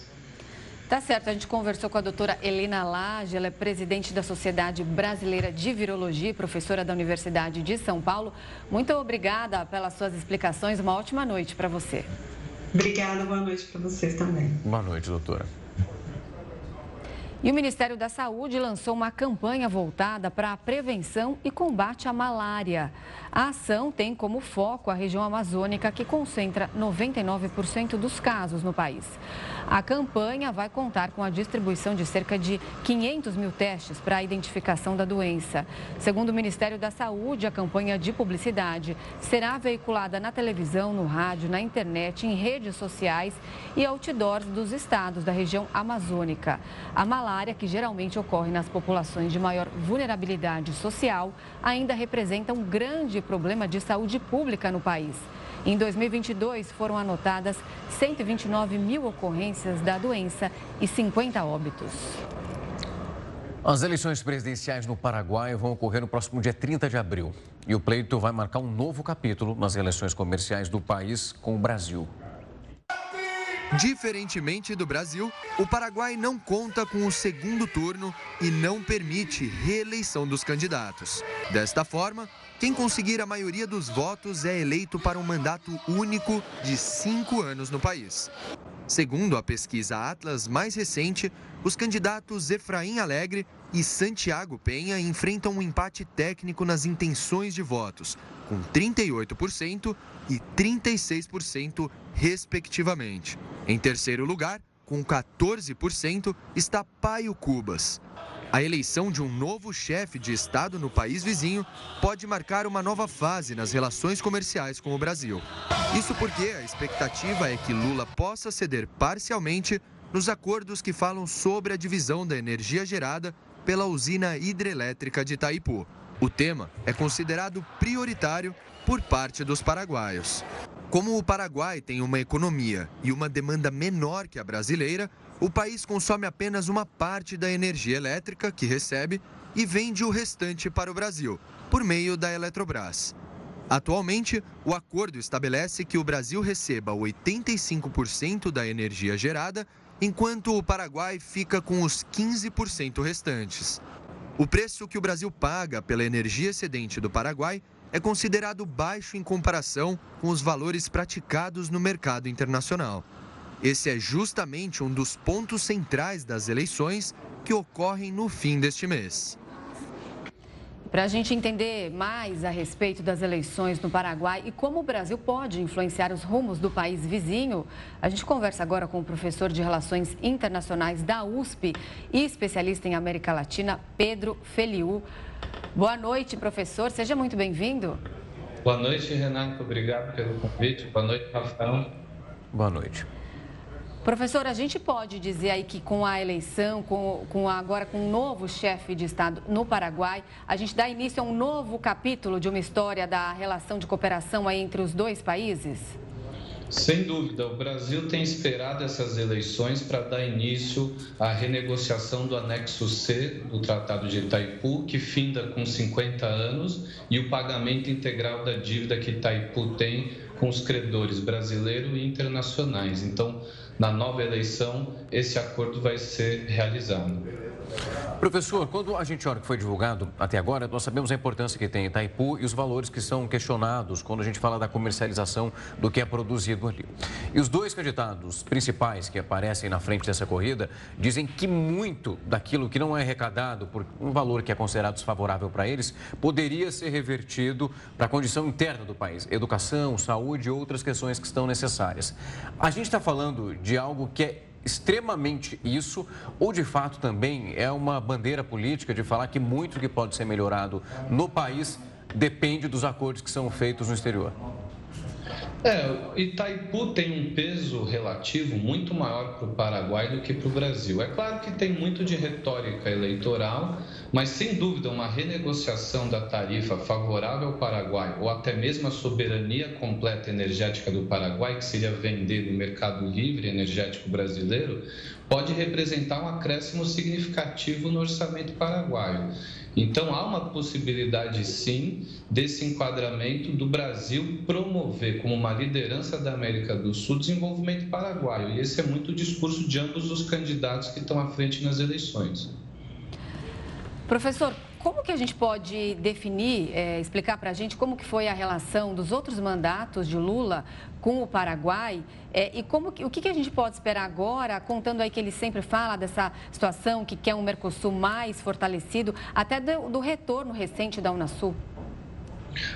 Tá certo, a gente conversou com a doutora Helena Lage, ela é presidente da Sociedade Brasileira de Virologia e professora da Universidade de São Paulo. Muito obrigada pelas suas explicações, uma ótima noite para você. Obrigada, boa noite para vocês também. Boa noite, doutora. E o Ministério da Saúde lançou uma campanha voltada para a prevenção e combate à malária. A ação tem como foco a região amazônica, que concentra 99% dos casos no país. A campanha vai contar com a distribuição de cerca de 500 mil testes para a identificação da doença. Segundo o Ministério da Saúde, a campanha de publicidade será veiculada na televisão, no rádio, na internet, em redes sociais e outdoors dos estados da região amazônica. A malária que geralmente ocorre nas populações de maior vulnerabilidade social, ainda representa um grande problema de saúde pública no país. Em 2022, foram anotadas 129 mil ocorrências da doença e 50 óbitos. As eleições presidenciais no Paraguai vão ocorrer no próximo dia 30 de abril. E o pleito vai marcar um novo capítulo nas relações comerciais do país com o Brasil. Diferentemente do Brasil, o Paraguai não conta com o segundo turno e não permite reeleição dos candidatos. Desta forma, quem conseguir a maioria dos votos é eleito para um mandato único de cinco anos no país. Segundo a pesquisa Atlas mais recente, os candidatos Efraim Alegre, e Santiago Penha enfrentam um empate técnico nas intenções de votos, com 38% e 36%, respectivamente. Em terceiro lugar, com 14%, está Paio Cubas. A eleição de um novo chefe de Estado no país vizinho pode marcar uma nova fase nas relações comerciais com o Brasil. Isso porque a expectativa é que Lula possa ceder parcialmente nos acordos que falam sobre a divisão da energia gerada pela usina hidrelétrica de Itaipu. O tema é considerado prioritário por parte dos paraguaios. Como o Paraguai tem uma economia e uma demanda menor que a brasileira, o país consome apenas uma parte da energia elétrica que recebe e vende o restante para o Brasil, por meio da Eletrobras. Atualmente, o acordo estabelece que o Brasil receba 85% da energia gerada, enquanto o Paraguai fica com os 15% restantes. O preço que o Brasil paga pela energia excedente do Paraguai é considerado baixo em comparação com os valores praticados no mercado internacional. Esse é justamente um dos pontos centrais das eleições que ocorrem no fim deste mês. Para a gente entender mais a respeito das eleições no Paraguai e como o Brasil pode influenciar os rumos do país vizinho, a gente conversa agora com o professor de Relações Internacionais da USP e especialista em América Latina, Pedro Feliu. Boa noite, professor. Seja muito bem-vindo. Boa noite, Renato. Obrigado pelo convite. Boa noite, Rafael. Boa noite. Professor, a gente pode dizer aí que com a eleição, com, com agora com um novo chefe de Estado no Paraguai, a gente dá início a um novo capítulo de uma história da relação de cooperação aí entre os dois países? Sem dúvida, o Brasil tem esperado essas eleições para dar início à renegociação do anexo C do Tratado de Itaipu, que finda com 50 anos, e o pagamento integral da dívida que Itaipu tem com os credores brasileiros e internacionais. Então, na nova eleição, esse acordo vai ser realizado. Professor, quando a gente olha o que foi divulgado até agora, nós sabemos a importância que tem Itaipu e os valores que são questionados quando a gente fala da comercialização do que é produzido ali. E os dois candidatos principais que aparecem na frente dessa corrida dizem que muito daquilo que não é arrecadado por um valor que é considerado desfavorável para eles poderia ser revertido para a condição interna do país, educação, saúde e outras questões que estão necessárias. A gente está falando de algo que é extremamente isso, ou de fato também é uma bandeira política de falar que muito que pode ser melhorado no país depende dos acordos que são feitos no exterior? É, Itaipu tem um peso relativo muito maior para o Paraguai do que para o Brasil. É claro que tem muito de retórica eleitoral, mas sem dúvida uma renegociação da tarifa favorável ao Paraguai, ou até mesmo a soberania completa energética do Paraguai, que seria vender no mercado livre energético brasileiro, pode representar um acréscimo significativo no orçamento paraguaio. Então, há uma possibilidade, sim, desse enquadramento do Brasil promover, como uma liderança da América do Sul, desenvolvimento paraguaio. E esse é muito o discurso de ambos os candidatos que estão à frente nas eleições. Professor, como que a gente pode definir, é, explicar para a gente como que foi a relação dos outros mandatos de Lula com o Paraguai é, e como que, o que, que a gente pode esperar agora, contando aí que ele sempre fala dessa situação que quer um Mercosul mais fortalecido, até do, do retorno recente da Unasul?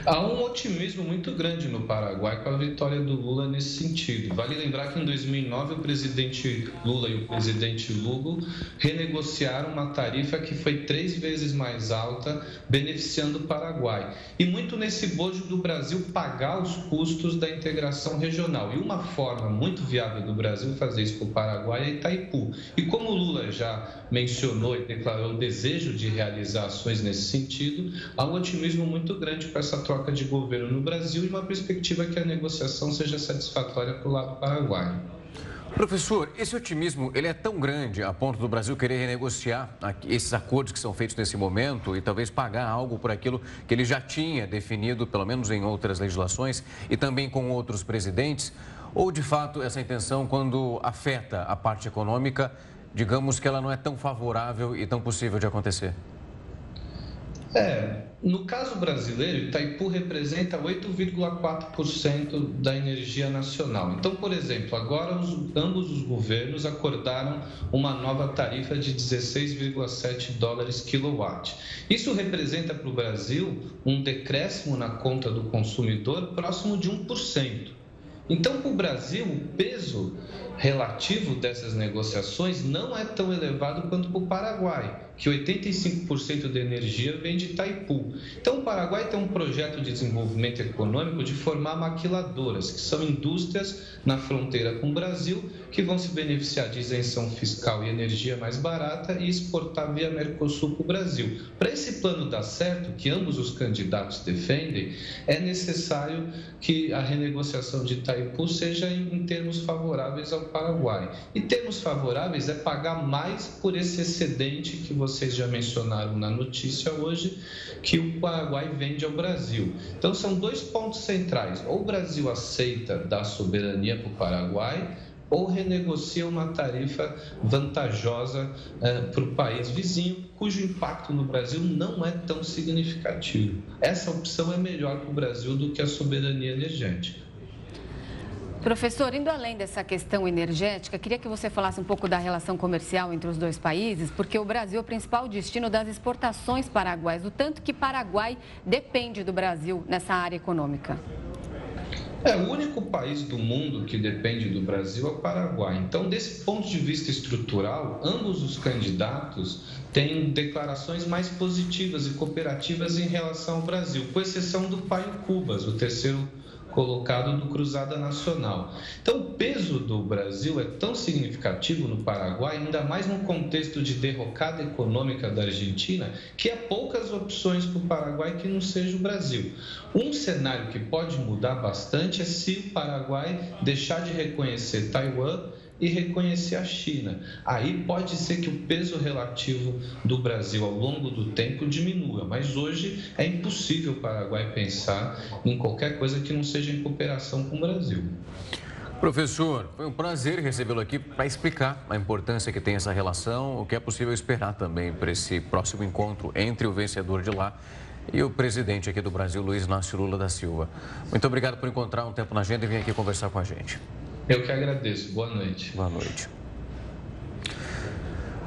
Há um otimismo muito grande no Paraguai com a vitória do Lula nesse sentido. Vale lembrar que em 2009 o presidente Lula e o presidente Lugo renegociaram uma tarifa que foi três vezes mais alta, beneficiando o Paraguai. E muito nesse bojo do Brasil pagar os custos da integração regional. E uma forma muito viável do Brasil fazer isso para o Paraguai é Itaipu. E como o Lula já mencionou e declarou o desejo de realizar ações nesse sentido, há um otimismo muito grande para essa troca de governo no Brasil e uma perspectiva que a negociação seja satisfatória para o lado paraguaio. Professor, esse otimismo ele é tão grande a ponto do Brasil querer renegociar esses acordos que são feitos nesse momento e talvez pagar algo por aquilo que ele já tinha definido, pelo menos em outras legislações e também com outros presidentes? Ou de fato essa intenção, quando afeta a parte econômica, digamos que ela não é tão favorável e tão possível de acontecer? É, no caso brasileiro, Itaipu representa 8,4% da energia nacional. Então, por exemplo, agora os, ambos os governos acordaram uma nova tarifa de 16,7 dólares quilowatt. Isso representa para o Brasil um decréscimo na conta do consumidor próximo de 1%. Então, para o Brasil, o peso relativo dessas negociações não é tão elevado quanto para o Paraguai que 85% da energia vem de Itaipu. Então, o Paraguai tem um projeto de desenvolvimento econômico de formar maquiladoras, que são indústrias na fronteira com o Brasil, que vão se beneficiar de isenção fiscal e energia mais barata e exportar via Mercosul para o Brasil. Para esse plano dar certo, que ambos os candidatos defendem, é necessário que a renegociação de Itaipu seja em termos favoráveis ao Paraguai. E termos favoráveis é pagar mais por esse excedente que vocês já mencionaram na notícia hoje, que o Paraguai vende ao Brasil. Então, são dois pontos centrais. Ou o Brasil aceita dar soberania para o Paraguai, ou renegocia uma tarifa vantajosa eh, para o país vizinho, cujo impacto no Brasil não é tão significativo. Essa opção é melhor para o Brasil do que a soberania energética. Professor, indo além dessa questão energética, queria que você falasse um pouco da relação comercial entre os dois países, porque o Brasil é o principal destino das exportações paraguaias, o tanto que Paraguai depende do Brasil nessa área econômica. É, o único país do mundo que depende do Brasil é o Paraguai. Então, desse ponto de vista estrutural, ambos os candidatos têm declarações mais positivas e cooperativas em relação ao Brasil, com exceção do Paio Cubas, o terceiro colocado do Cruzada Nacional. Então, o peso do Brasil é tão significativo no Paraguai, ainda mais no contexto de derrocada econômica da Argentina, que há poucas opções para o Paraguai que não seja o Brasil. Um cenário que pode mudar bastante é se o Paraguai deixar de reconhecer Taiwan e reconhecer a China. Aí pode ser que o peso relativo do Brasil ao longo do tempo diminua, mas hoje é impossível o Paraguai pensar em qualquer coisa que não seja em cooperação com o Brasil. Professor, foi um prazer recebê-lo aqui para explicar a importância que tem essa relação, o que é possível esperar também para esse próximo encontro entre o vencedor de lá e o presidente aqui do Brasil, Luiz Inácio Lula da Silva. Muito obrigado por encontrar um tempo na agenda e vir aqui conversar com a gente. Eu que agradeço. Boa noite. Boa noite.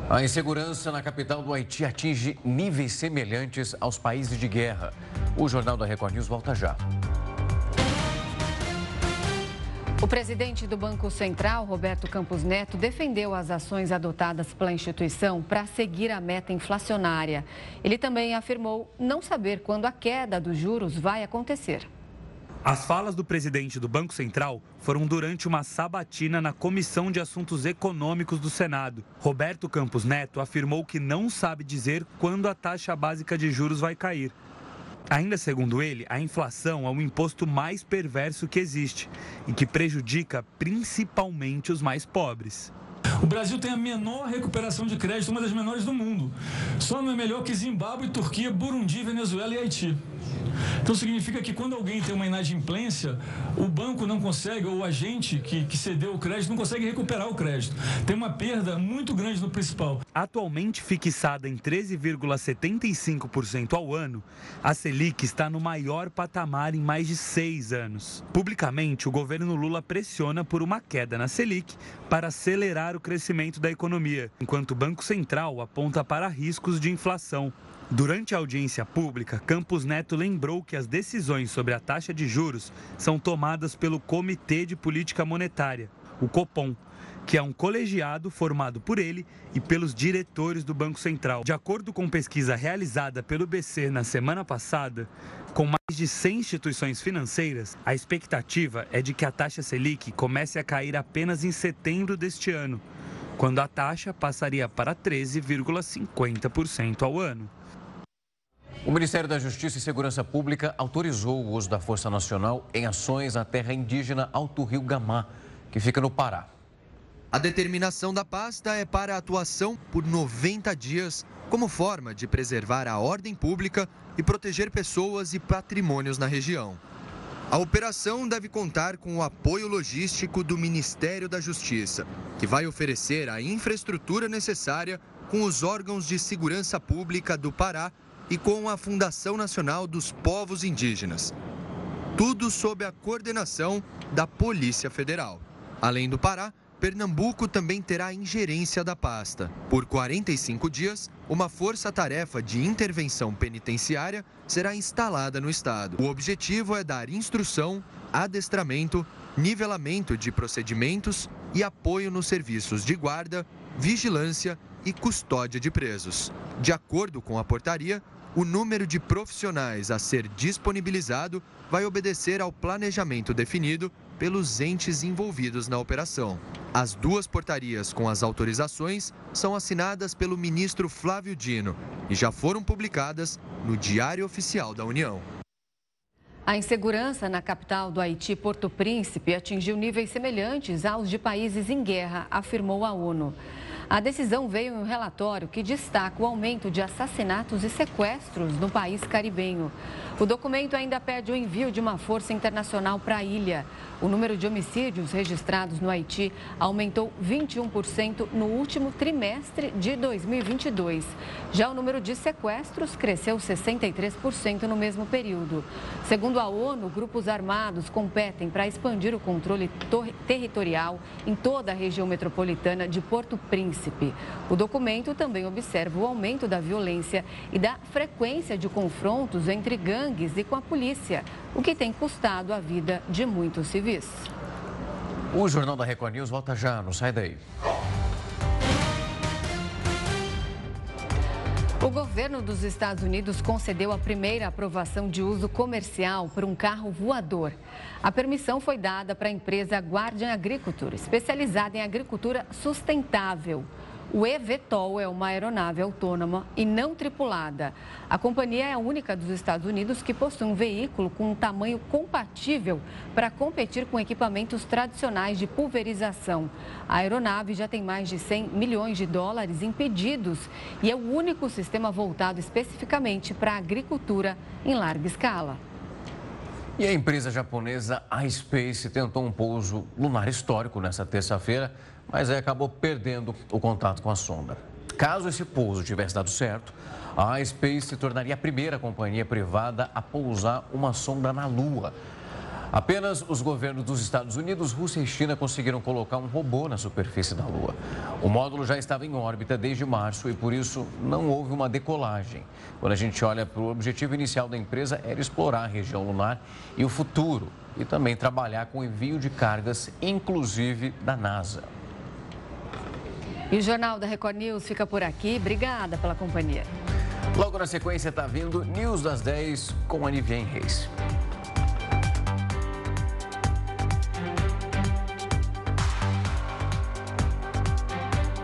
A insegurança na capital do Haiti atinge níveis semelhantes aos países de guerra. O Jornal da Record News volta já. O presidente do Banco Central, Roberto Campos Neto, defendeu as ações adotadas pela instituição para seguir a meta inflacionária. Ele também afirmou não saber quando a queda dos juros vai acontecer. As falas do presidente do Banco Central foram durante uma sabatina na Comissão de Assuntos Econômicos do Senado. Roberto Campos Neto afirmou que não sabe dizer quando a taxa básica de juros vai cair. Ainda segundo ele, a inflação é o imposto mais perverso que existe e que prejudica principalmente os mais pobres. O Brasil tem a menor recuperação de crédito, uma das menores do mundo. Só não é melhor que Zimbábue, Turquia, Burundi, Venezuela e Haiti. Então significa que quando alguém tem uma inadimplência, o banco não consegue, ou o agente que, que cedeu o crédito não consegue recuperar o crédito. Tem uma perda muito grande no principal. Atualmente fixada em 13,75% ao ano, a Selic está no maior patamar em mais de seis anos. Publicamente, o governo Lula pressiona por uma queda na Selic para acelerar o crescimento da economia, enquanto o Banco Central aponta para riscos de inflação. Durante a audiência pública, Campos Neto lembrou que as decisões sobre a taxa de juros são tomadas pelo Comitê de Política Monetária, o COPOM, que é um colegiado formado por ele e pelos diretores do Banco Central. De acordo com pesquisa realizada pelo BC na semana passada, com mais de 100 instituições financeiras, a expectativa é de que a taxa Selic comece a cair apenas em setembro deste ano, quando a taxa passaria para 13,50% ao ano. O Ministério da Justiça e Segurança Pública autorizou o uso da Força Nacional em ações na terra indígena Alto Rio Gamá, que fica no Pará. A determinação da pasta é para a atuação por 90 dias, como forma de preservar a ordem pública e proteger pessoas e patrimônios na região. A operação deve contar com o apoio logístico do Ministério da Justiça, que vai oferecer a infraestrutura necessária com os órgãos de segurança pública do Pará e com a Fundação Nacional dos Povos Indígenas. Tudo sob a coordenação da Polícia Federal. Além do Pará, Pernambuco também terá ingerência da pasta. Por 45 dias, uma força-tarefa de intervenção penitenciária será instalada no estado. O objetivo é dar instrução, adestramento, nivelamento de procedimentos e apoio nos serviços de guarda, vigilância e custódia de presos. De acordo com a portaria, o número de profissionais a ser disponibilizado vai obedecer ao planejamento definido pelos entes envolvidos na operação. As duas portarias com as autorizações são assinadas pelo ministro Flávio Dino e já foram publicadas no Diário Oficial da União. A insegurança na capital do Haiti, Porto Príncipe, atingiu níveis semelhantes aos de países em guerra, afirmou a ONU. A decisão veio em um relatório que destaca o aumento de assassinatos e sequestros no país caribenho. O documento ainda pede o envio de uma força internacional para a ilha. O número de homicídios registrados no Haiti aumentou 21% no último trimestre de 2022. Já o número de sequestros cresceu 63% no mesmo período. Segundo a ONU, grupos armados competem para expandir o controle territorial em toda a região metropolitana de Porto Príncipe. O documento também observa o aumento da violência e da frequência de confrontos entre gangues gangues e com a polícia, o que tem custado a vida de muitos civis. O Jornal da Record News volta já, não sai daí. O governo dos Estados Unidos concedeu a primeira aprovação de uso comercial para um carro voador. A permissão foi dada para a empresa Guardian Agriculture, especializada em agricultura sustentável. O eVTOL é uma aeronave autônoma e não tripulada. A companhia é a única dos Estados Unidos que possui um veículo com um tamanho compatível para competir com equipamentos tradicionais de pulverização. A aeronave já tem mais de 100 milhões de dólares em pedidos e é o único sistema voltado especificamente para a agricultura em larga escala. E a empresa japonesa iSpace tentou um pouso lunar histórico nesta terça-feira mas aí acabou perdendo o contato com a sonda. Caso esse pouso tivesse dado certo, a iSpace se tornaria a primeira companhia privada a pousar uma sonda na Lua. Apenas os governos dos Estados Unidos, Rússia e China conseguiram colocar um robô na superfície da Lua. O módulo já estava em órbita desde março e por isso não houve uma decolagem. Quando a gente olha para o objetivo inicial da empresa era explorar a região lunar e o futuro e também trabalhar com envio de cargas, inclusive da NASA. E o Jornal da Record News fica por aqui. Obrigada pela companhia. Logo na sequência está vindo News das 10 com a Nivien Reis.